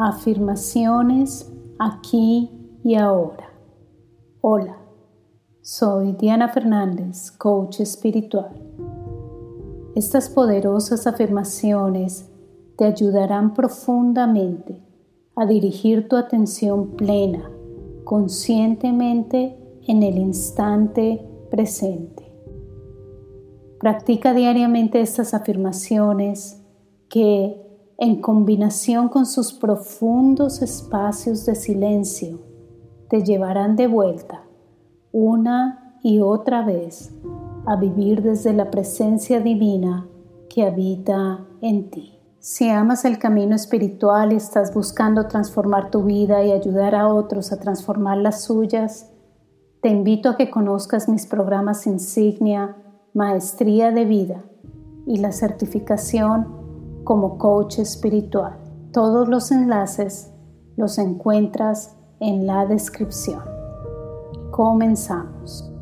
Afirmaciones aquí y ahora. Hola, soy Diana Fernández, coach espiritual. Estas poderosas afirmaciones te ayudarán profundamente a dirigir tu atención plena, conscientemente en el instante presente. Practica diariamente estas afirmaciones que en combinación con sus profundos espacios de silencio, te llevarán de vuelta una y otra vez a vivir desde la presencia divina que habita en ti. Si amas el camino espiritual y estás buscando transformar tu vida y ayudar a otros a transformar las suyas, te invito a que conozcas mis programas insignia, Maestría de Vida y la certificación como coach espiritual. Todos los enlaces los encuentras en la descripción. Comenzamos.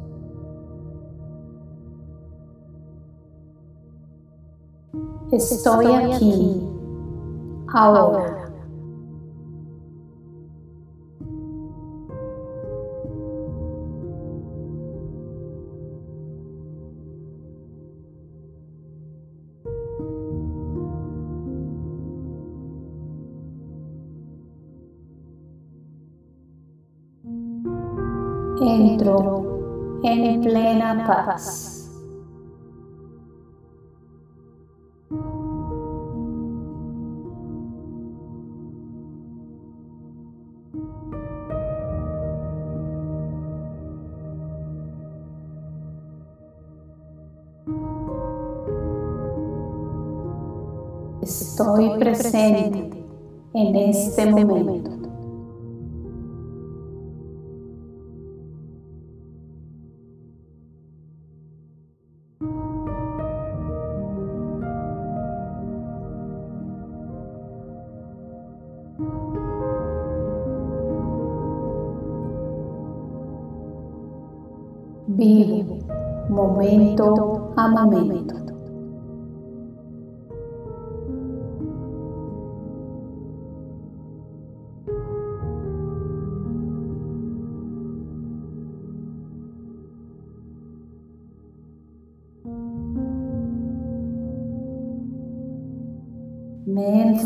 Estoy aquí ahora. En plena paz. Estoy presente en este momento.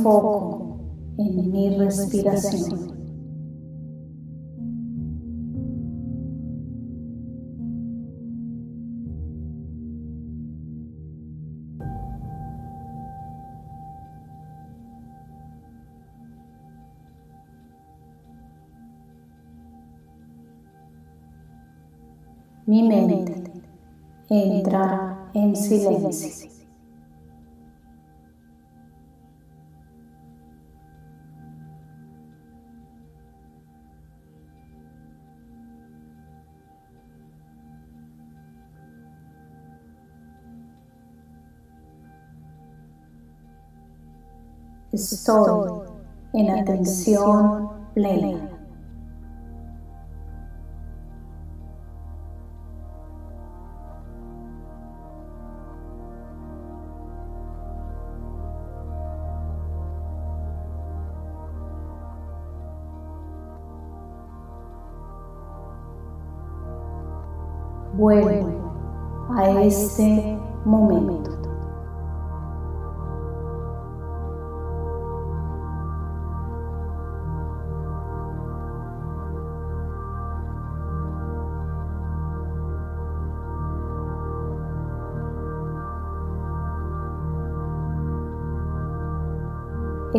Enfoco en mi respiración. mi mente entra en silencio. Estoy en atención plena. vuelvo a este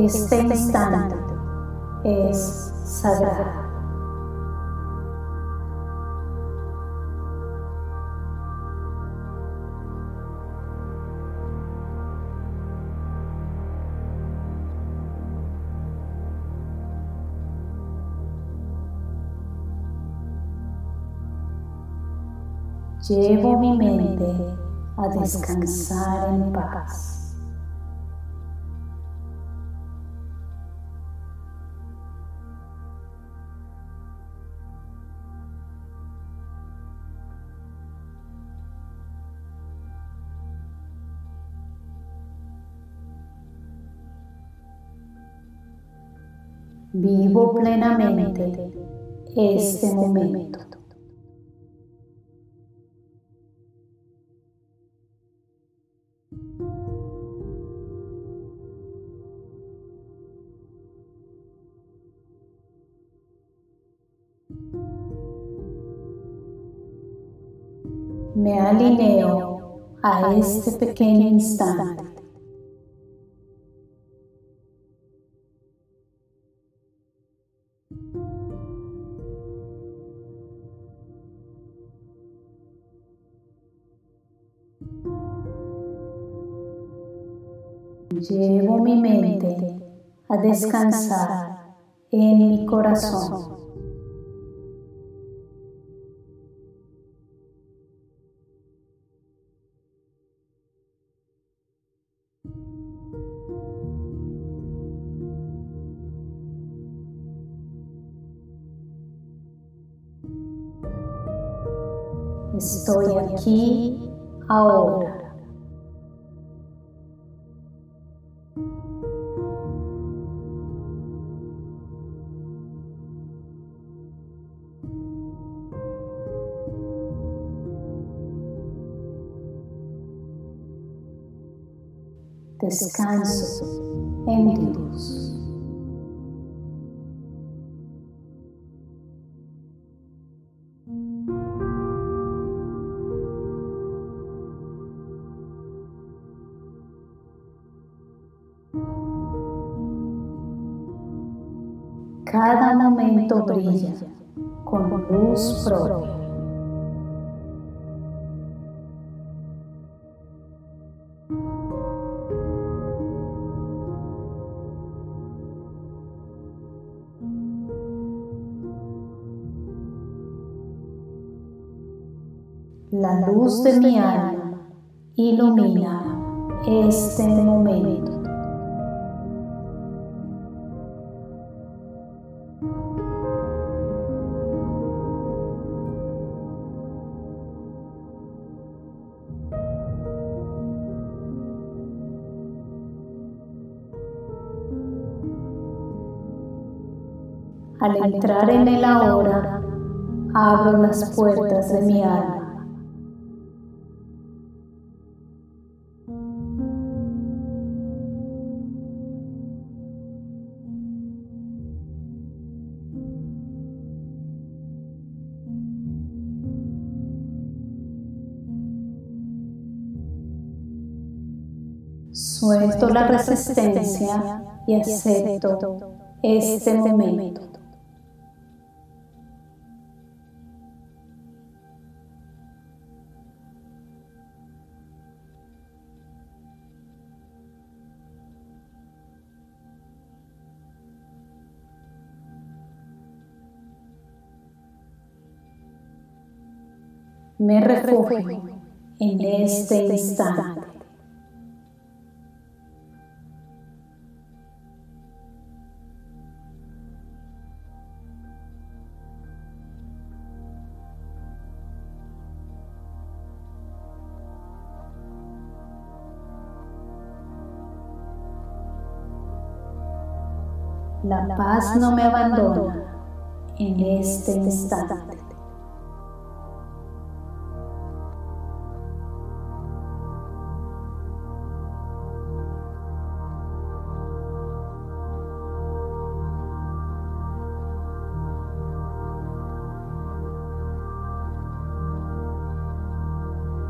Este instante es sagrado. Llevo mi mente a descansar en paz. Este momento. Me alineo a este pequeño instante. Descansar en mi corazón. Estoy aquí ahora. Descanso en Dios. Cada momento brilla La luz de mi alma ilumina este momento. Al entrar en el ahora, abro las puertas de mi alma. Suelto la resistencia y acepto este momento. me refugio en este instante. La paz no me abandona en este instante.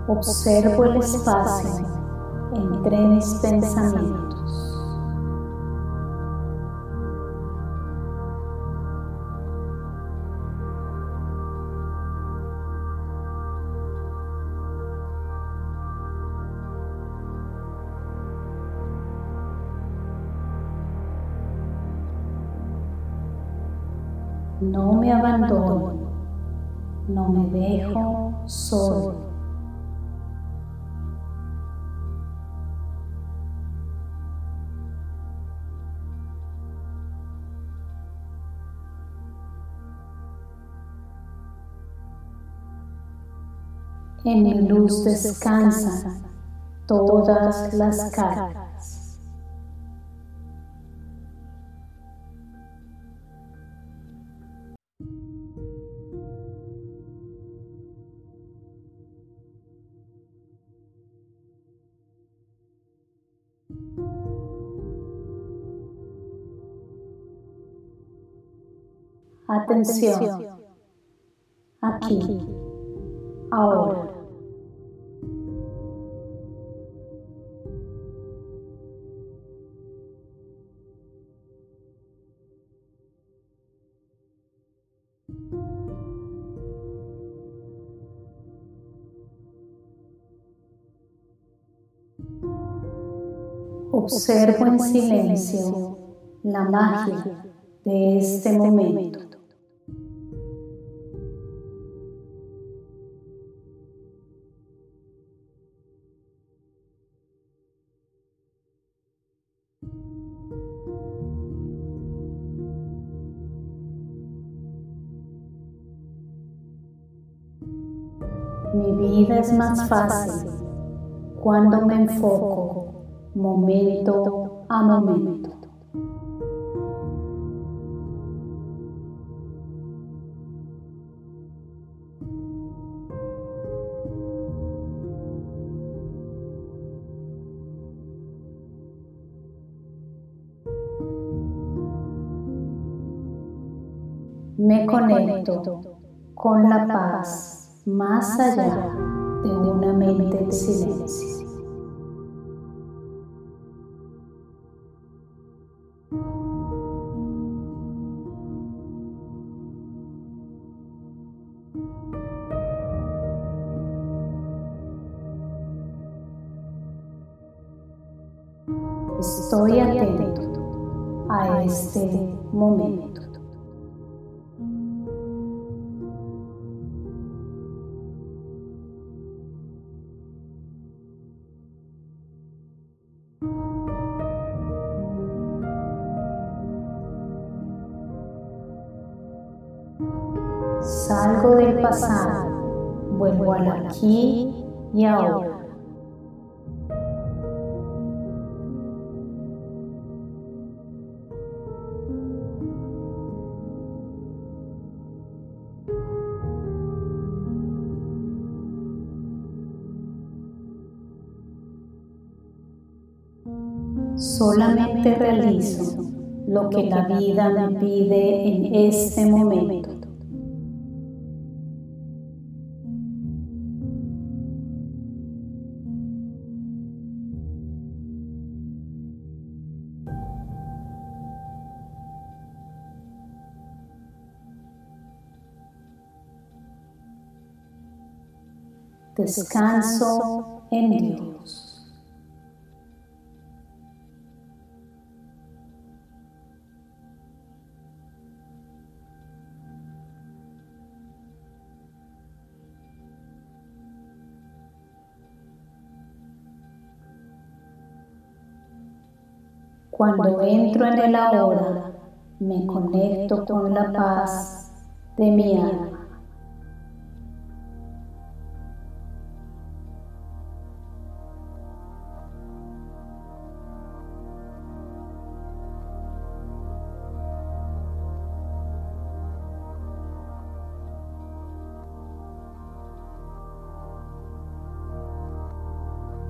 Observo el espacio entre mis pensamientos. descansan todas las cargas. Atención, aquí, ahora. Observo en silencio la magia de este momento. Mi vida es más fácil cuando me enfoco momento a momento. Me conecto con la paz más allá de una mente en silencio. Salgo del pasado, vuelvo al aquí y ahora. Solamente realizo lo que la vida me pide en este momento. Descanso en Dios. Cuando entro en el ahora, me conecto con la paz de mi alma.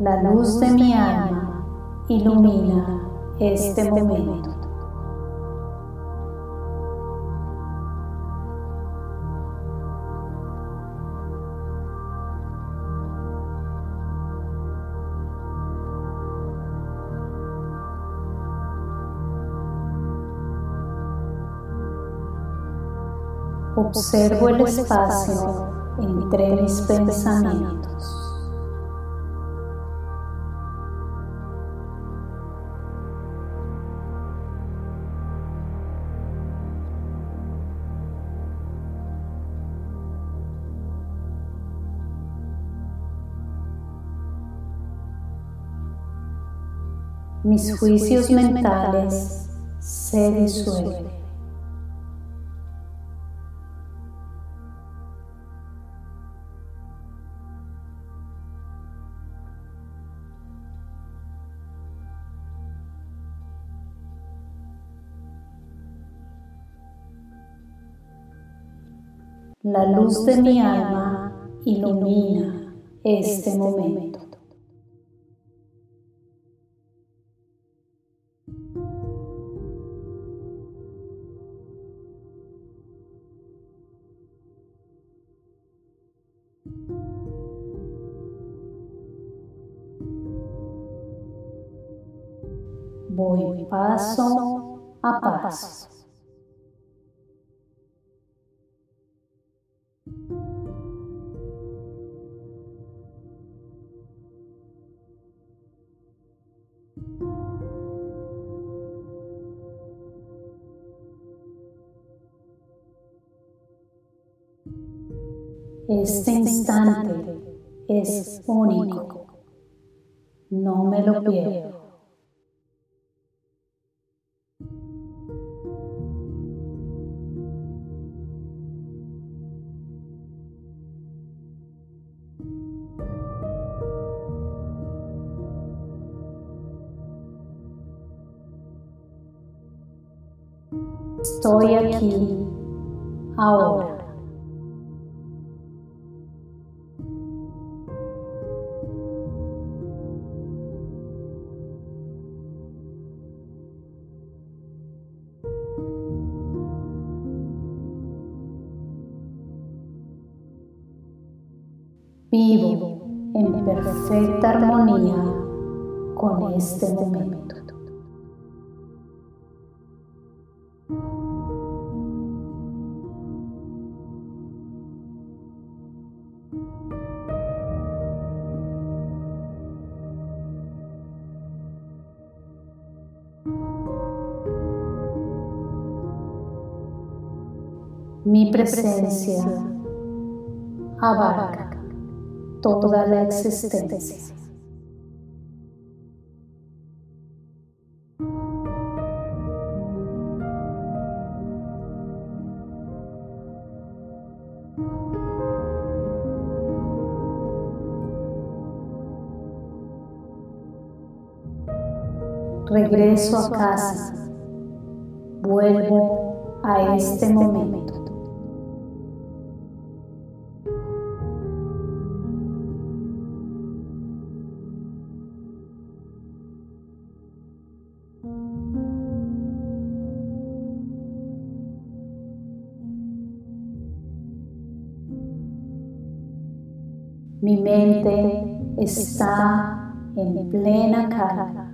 La luz de mi alma ilumina este momento. Observo el espacio entre mis pensamientos. Mis juicios mentales se disuelven. La luz de mi alma ilumina este momento. Paso a paso. Este instante es único. No me lo pierdo. Presencia abarca toda la existencia. Regreso a casa, vuelvo a este momento. Mi mente está en plena calma.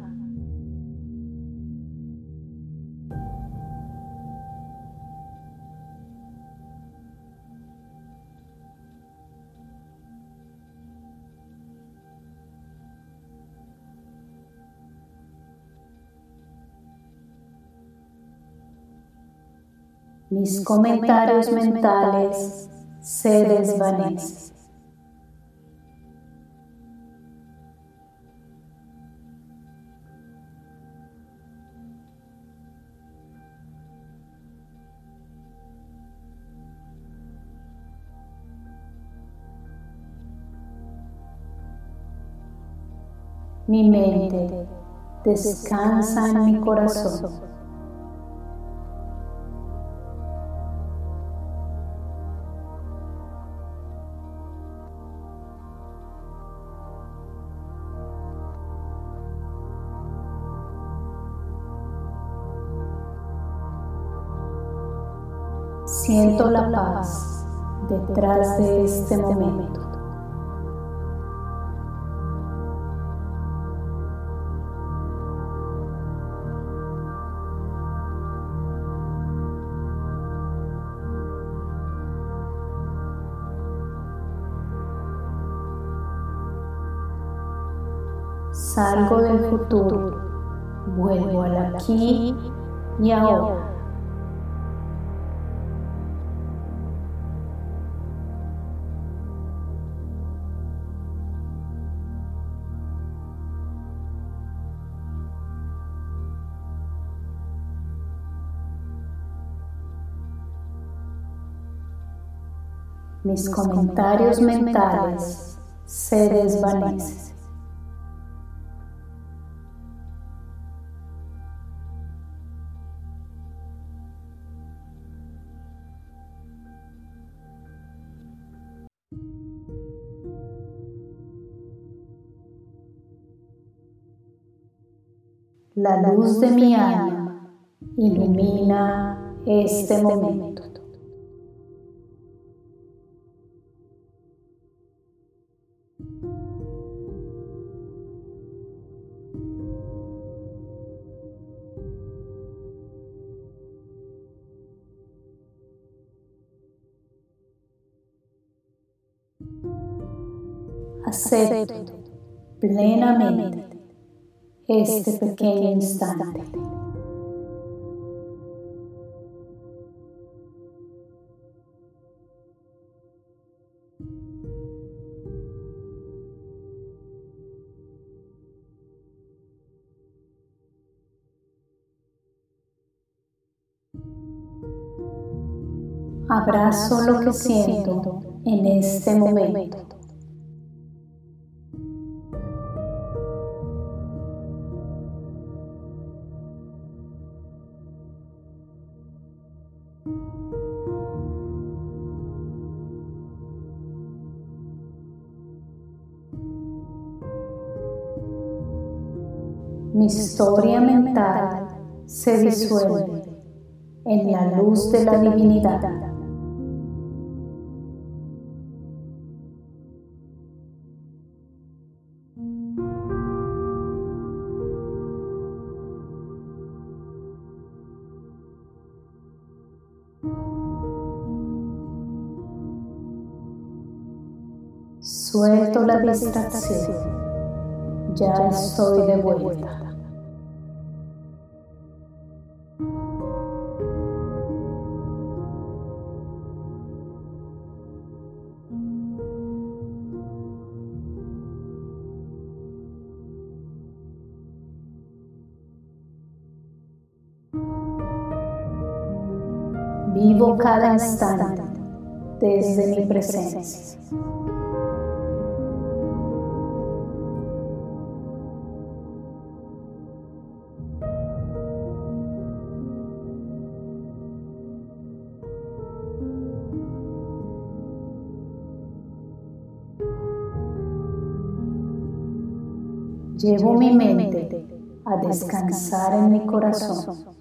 Mis comentarios mentales se desvanecen. Mi mente descansa en mi corazón. Siento la paz detrás de este momento. Salgo del futuro, vuelvo al aquí y ahora. Mis comentarios mentales se desvanecen. la luz de mi alma ilumina este momento. Acepto plenamente este pequeño instante. Abrazo lo que siento en este momento. Historia mental se disuelve en la luz de la divinidad. Suelto la distracción. Ya estoy de vuelta. Desde mi presencia. Llevo mi mente a descansar en mi corazón.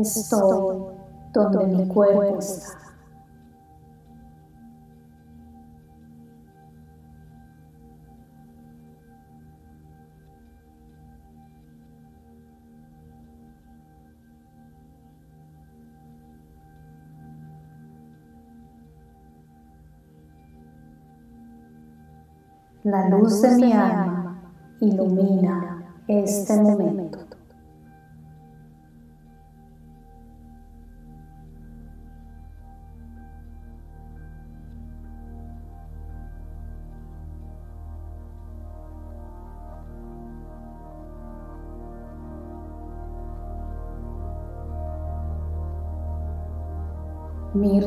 Estoy donde mi cuerpo está. La luz de mi alma ilumina este momento.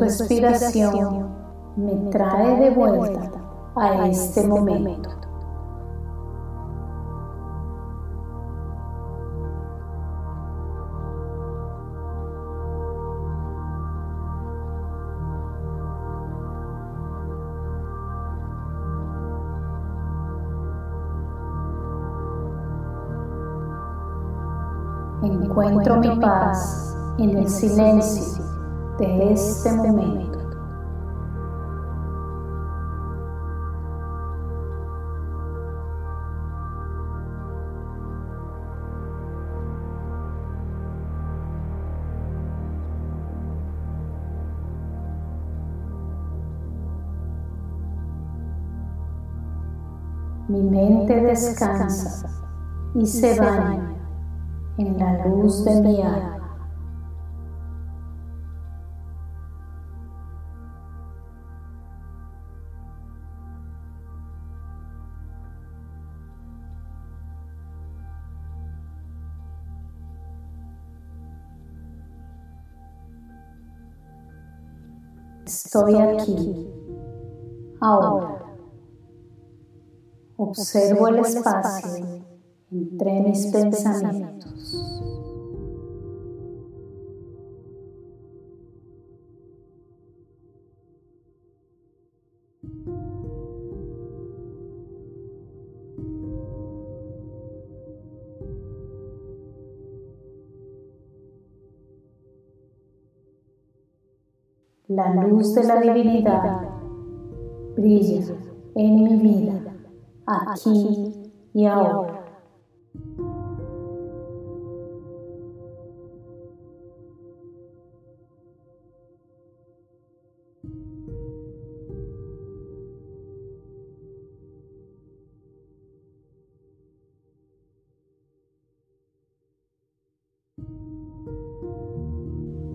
Respiración me trae de vuelta a este momento. Encuentro mi paz en el silencio de este momento. Mi mente descansa y se baña en la luz de mi alma. Estoy aquí, ahora. Observo el espacio entre mis pensamientos. La luz de la divinidad brilla en mi vida, aquí y ahora.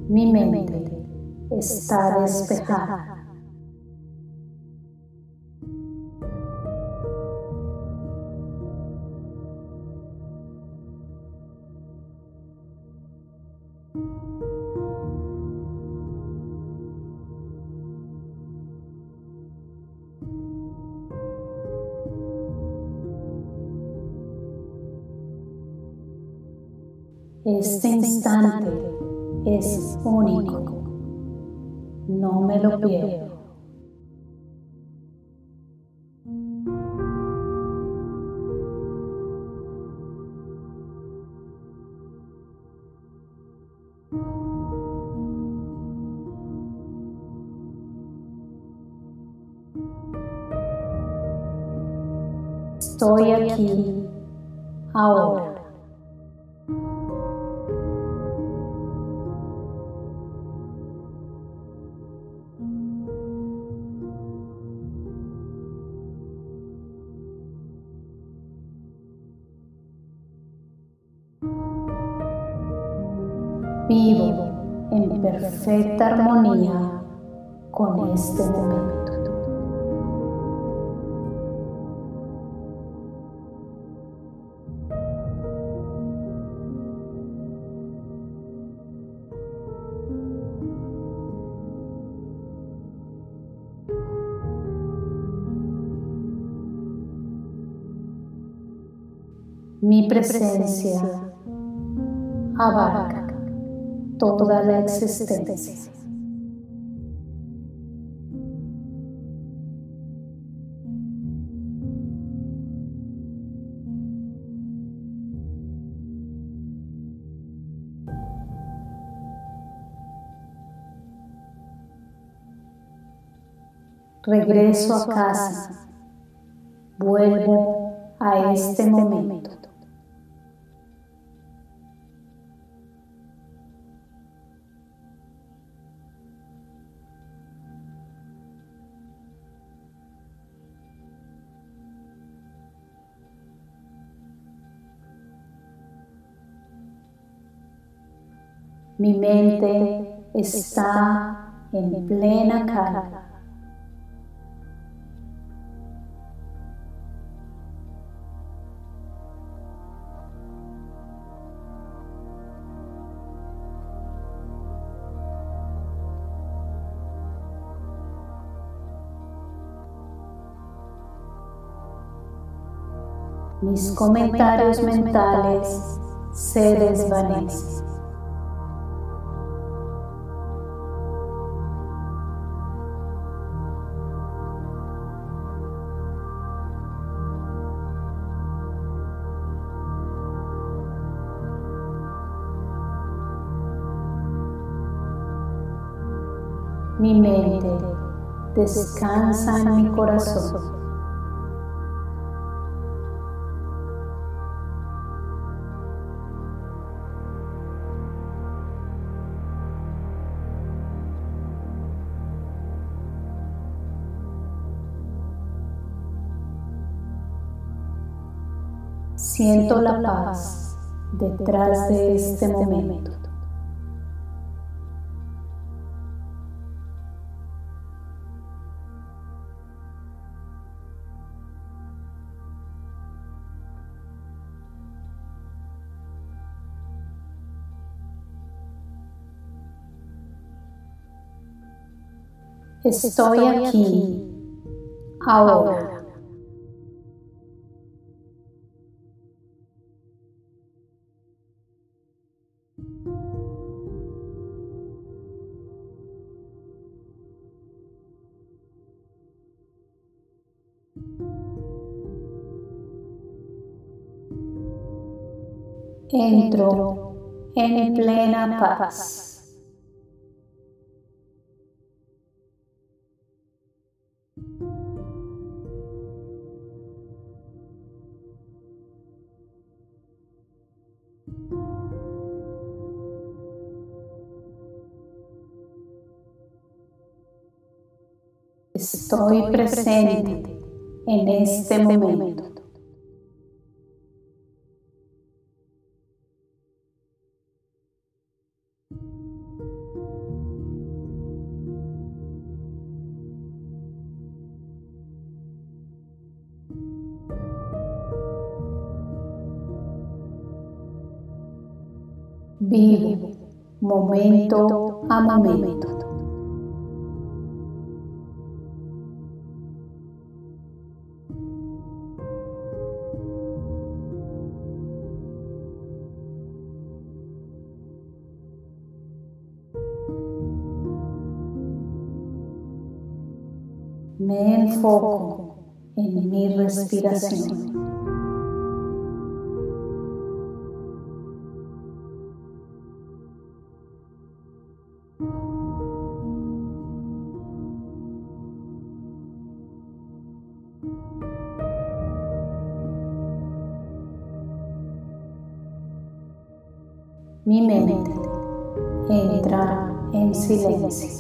Mi mente está despejada. Perfecta armonía con este momento. Mi presencia abarca toda la existencia. Regreso a casa, vuelvo a este momento. Mi mente está en plena calma. Mis comentarios mentales se desvanecen. Mi mente descansa en mi corazón. Siento la paz detrás de este momento. Estoy aquí, ahora. Entro en plena paz. Estoy presente en este momento. Vivo momento a momento. Enfoco en mi respiración. mi mente entra en silencio.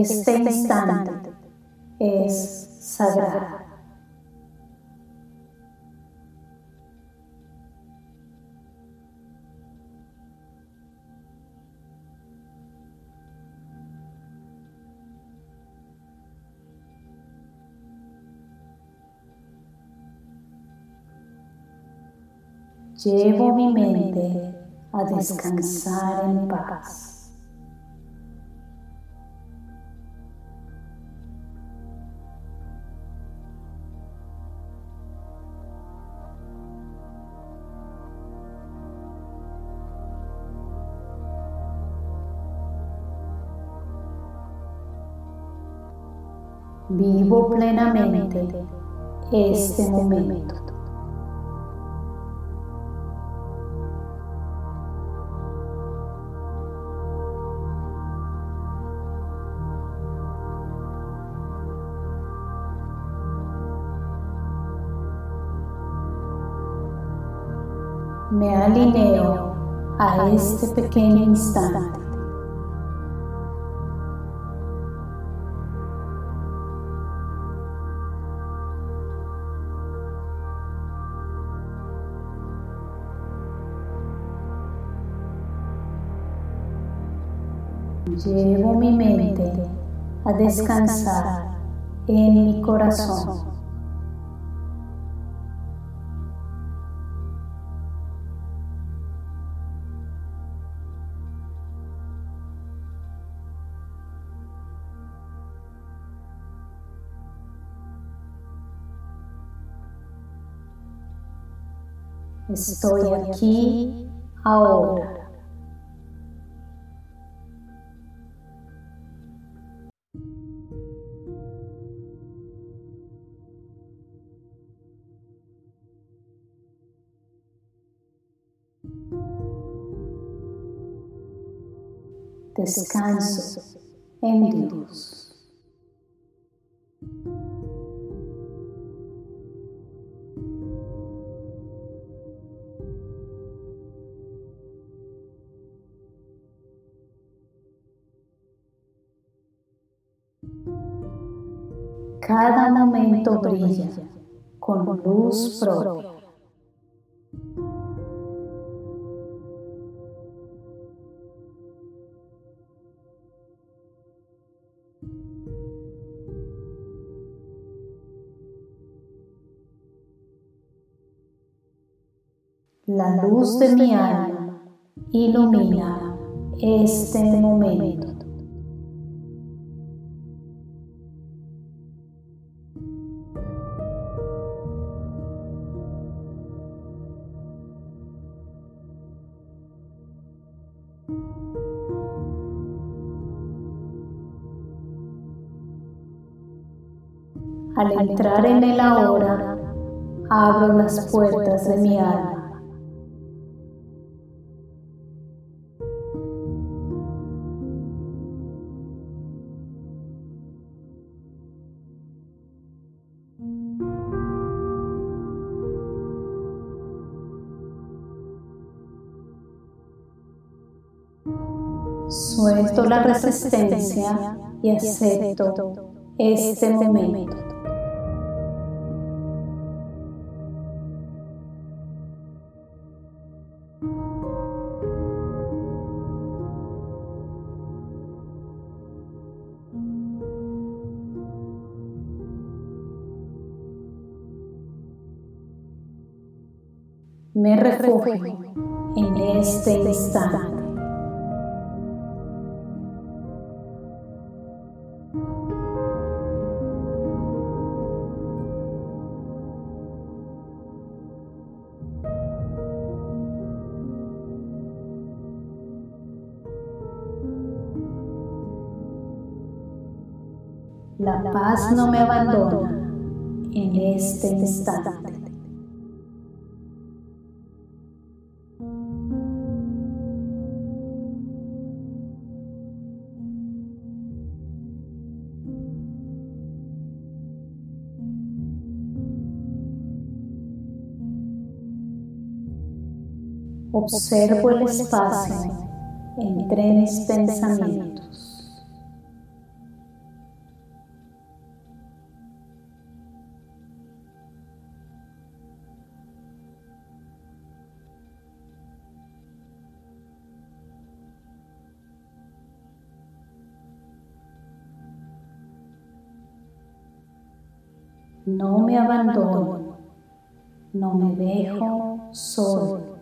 Este instante es sagrado. Llevo mi mente a descansar en paz. Vivo plenamente este momento. me alineo a este pequeño instante. Llevo mi mente a descansar en mi corazón. Estoy aquí ahora. Descanso en Dios. Cada momento brilla con luz propia. La luz de mi alma ilumina este momento. Al entrar en el ahora, abro las puertas de mi alma. Resistencia y acepto este momento. No me abandona en este instante. Observo el espacio entre mis pensamientos. No me abandono, no me dejo solo.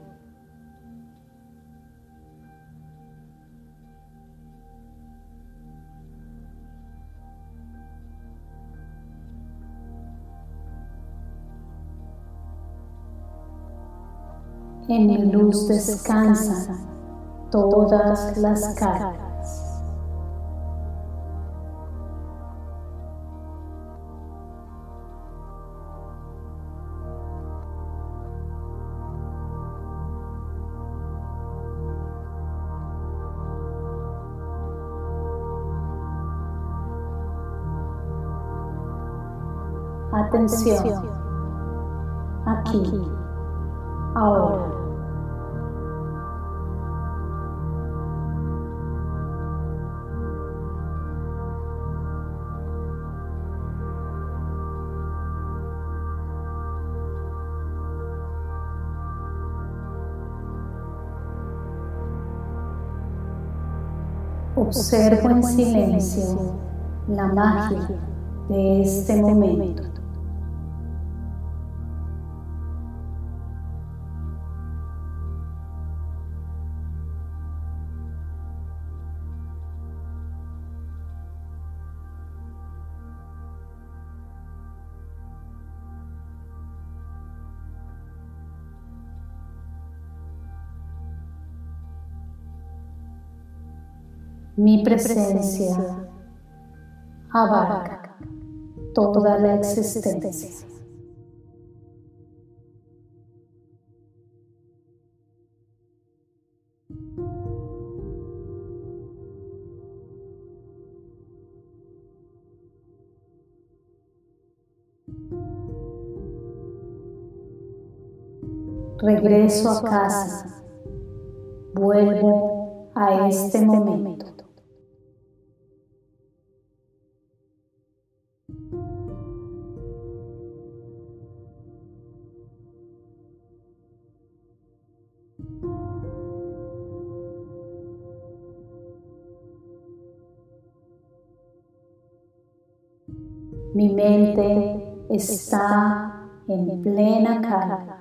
En mi luz descansan todas las cargas. Atención, aquí, ahora. Observo en silencio la magia de este momento. Mi presencia abarca toda la existencia. Regreso a casa, vuelvo a este momento. está en plena carga.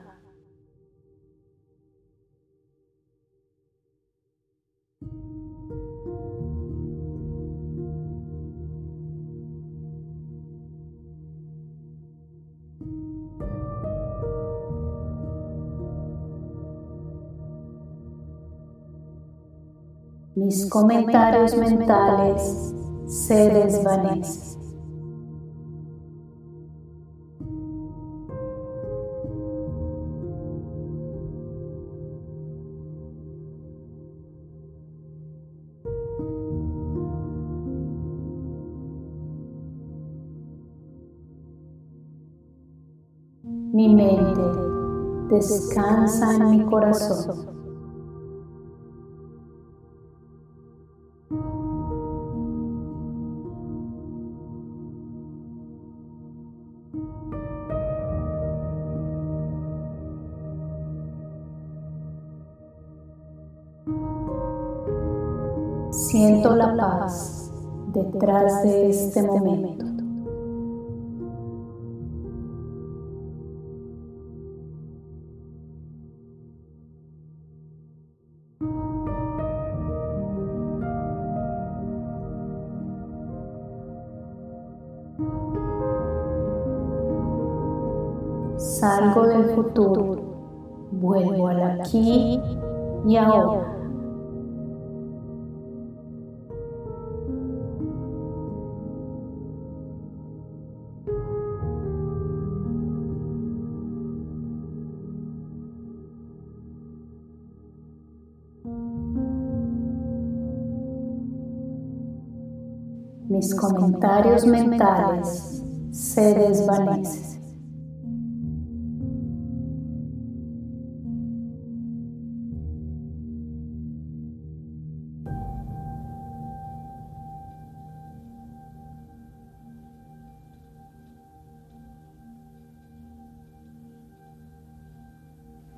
Mis comentarios mentales se desvanecen. Mi mente descansa en mi corazón. Siento la paz detrás de este momento. Futuro, vuelvo al aquí y ahora. mis comentarios mentales se desvanecen.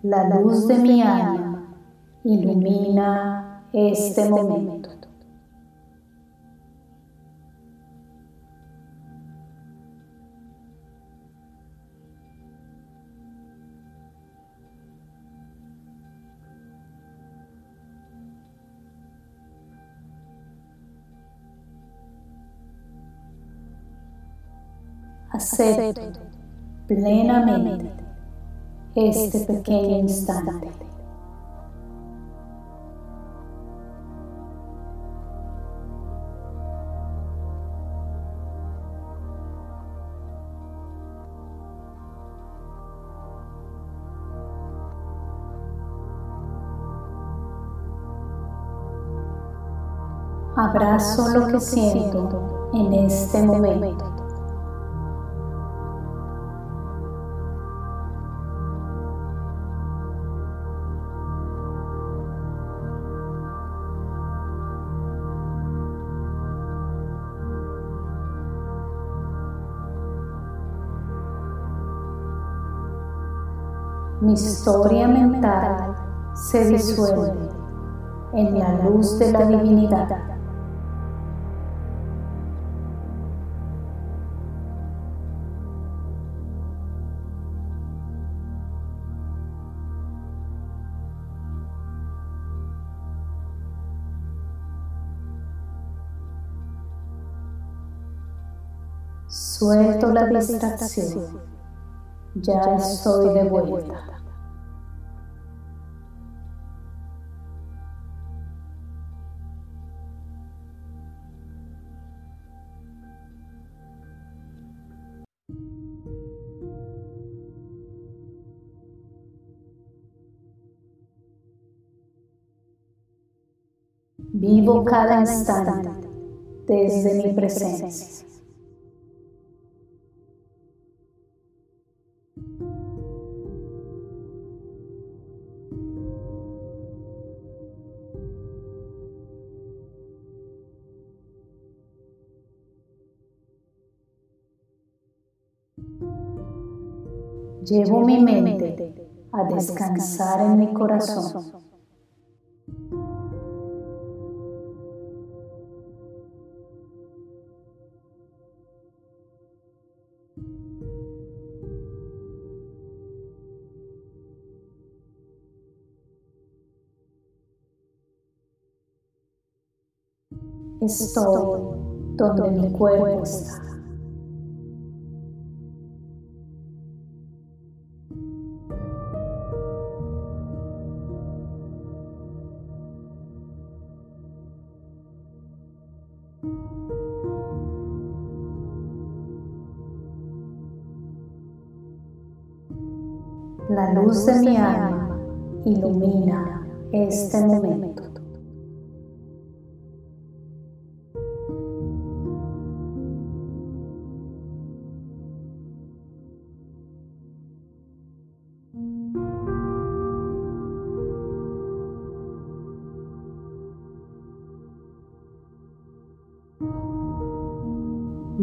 La luz de mi alma ilumina este momento. acepto plenamente este pequeño instante. Abrazo lo que siento en este momento. Historia mental se disuelve en la luz de la divinidad. Suelto la distracción ya estoy de vuelta. Cada instante desde mi presencia. Llevo mi mente a descansar en mi corazón. Estoy donde mi cuerpo está. La luz de mi alma ilumina este momento.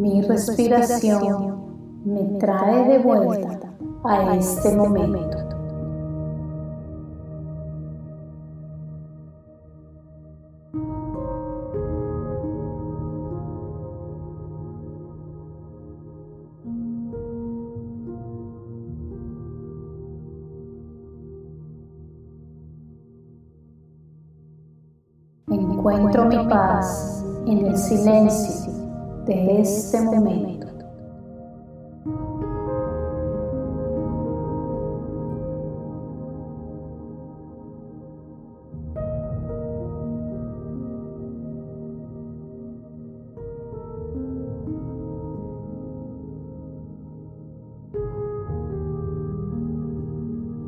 Mi respiración me trae de vuelta a este momento. Encuentro mi paz en el silencio de este momento.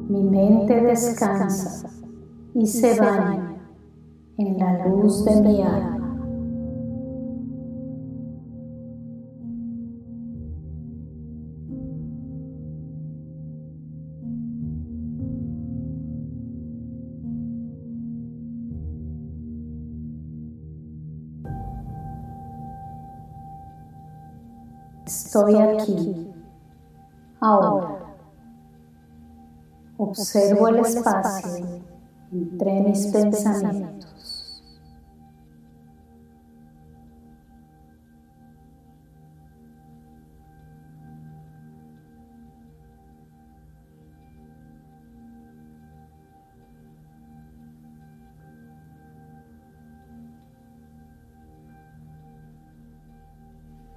Mi mente descansa y se baña en la luz de mi alma. Observo el espacio entre mis pensamientos.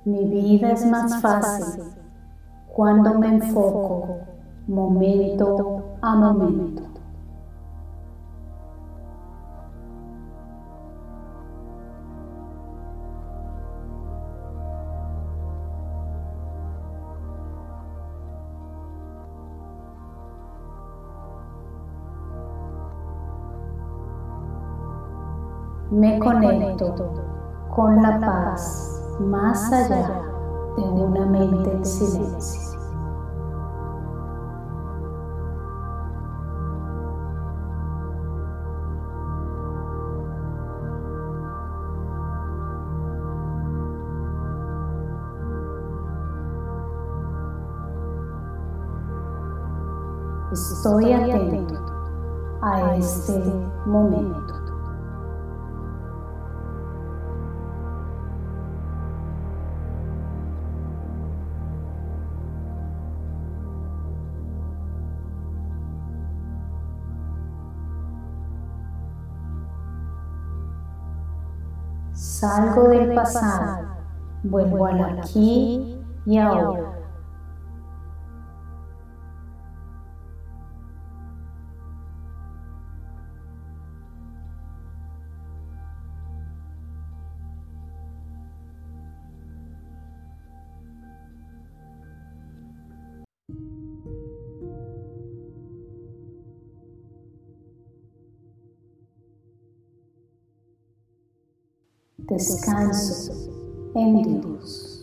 Mi vida es más fácil cuando me enfoco momento a. Me conecto con la paz más allá de una mente en silencio. Estoy atento a este momento. Salgo del pasado, vuelvo al aquí y ahora. Descanso en Dios.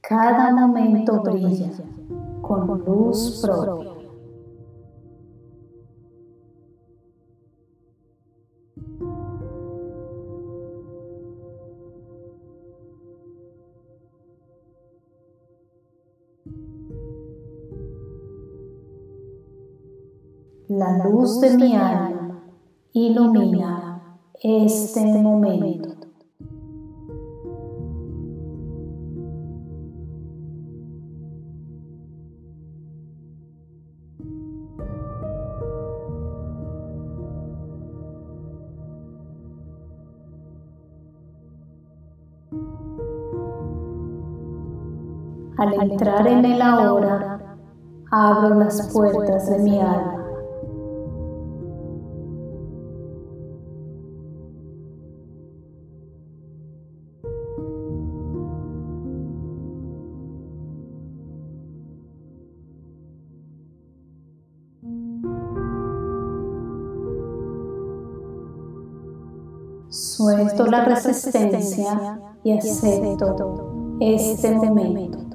Cada momento brilla con luz propia. La luz de mi alma ilumina este momento. Al entrar en el ahora, abro las puertas de mi alma. Suelto la resistencia y acepto este momento.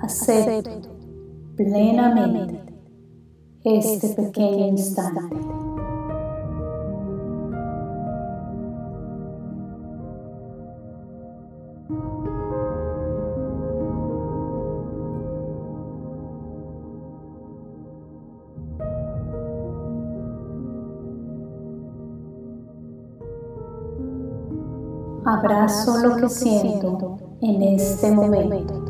acepto plenamente este pequeño instante. Abrazo lo que siento en este momento.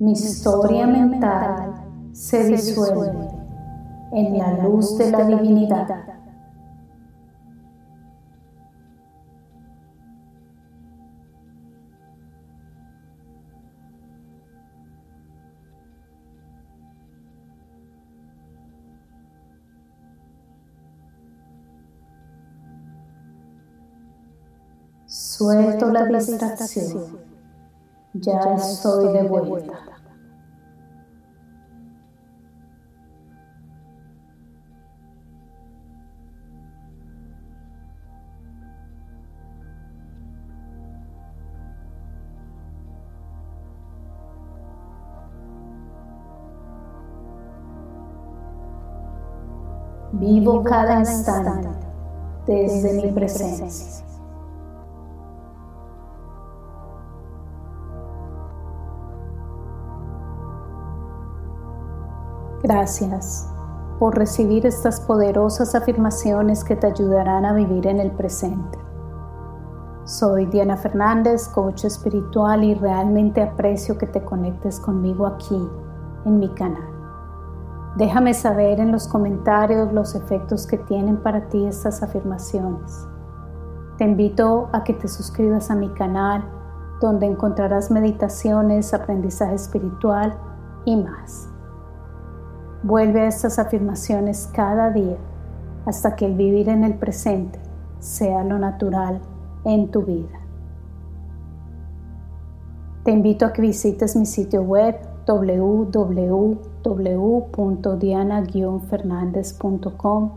mi historia mental se disuelve en la luz de la divinidad. Suelto la distracción. Ya estoy de vuelta. Vivo cada instante desde mi presencia. Gracias por recibir estas poderosas afirmaciones que te ayudarán a vivir en el presente. Soy Diana Fernández, coach espiritual y realmente aprecio que te conectes conmigo aquí en mi canal. Déjame saber en los comentarios los efectos que tienen para ti estas afirmaciones. Te invito a que te suscribas a mi canal donde encontrarás meditaciones, aprendizaje espiritual y más. Vuelve a estas afirmaciones cada día hasta que el vivir en el presente sea lo natural en tu vida. Te invito a que visites mi sitio web www.diana-fernandez.com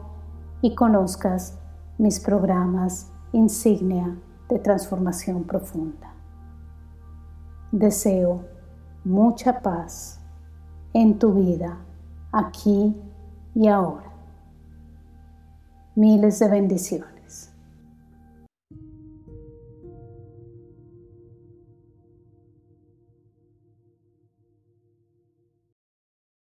y conozcas mis programas insignia de transformación profunda. Deseo mucha paz en tu vida aquí y ahora. Miles de bendiciones.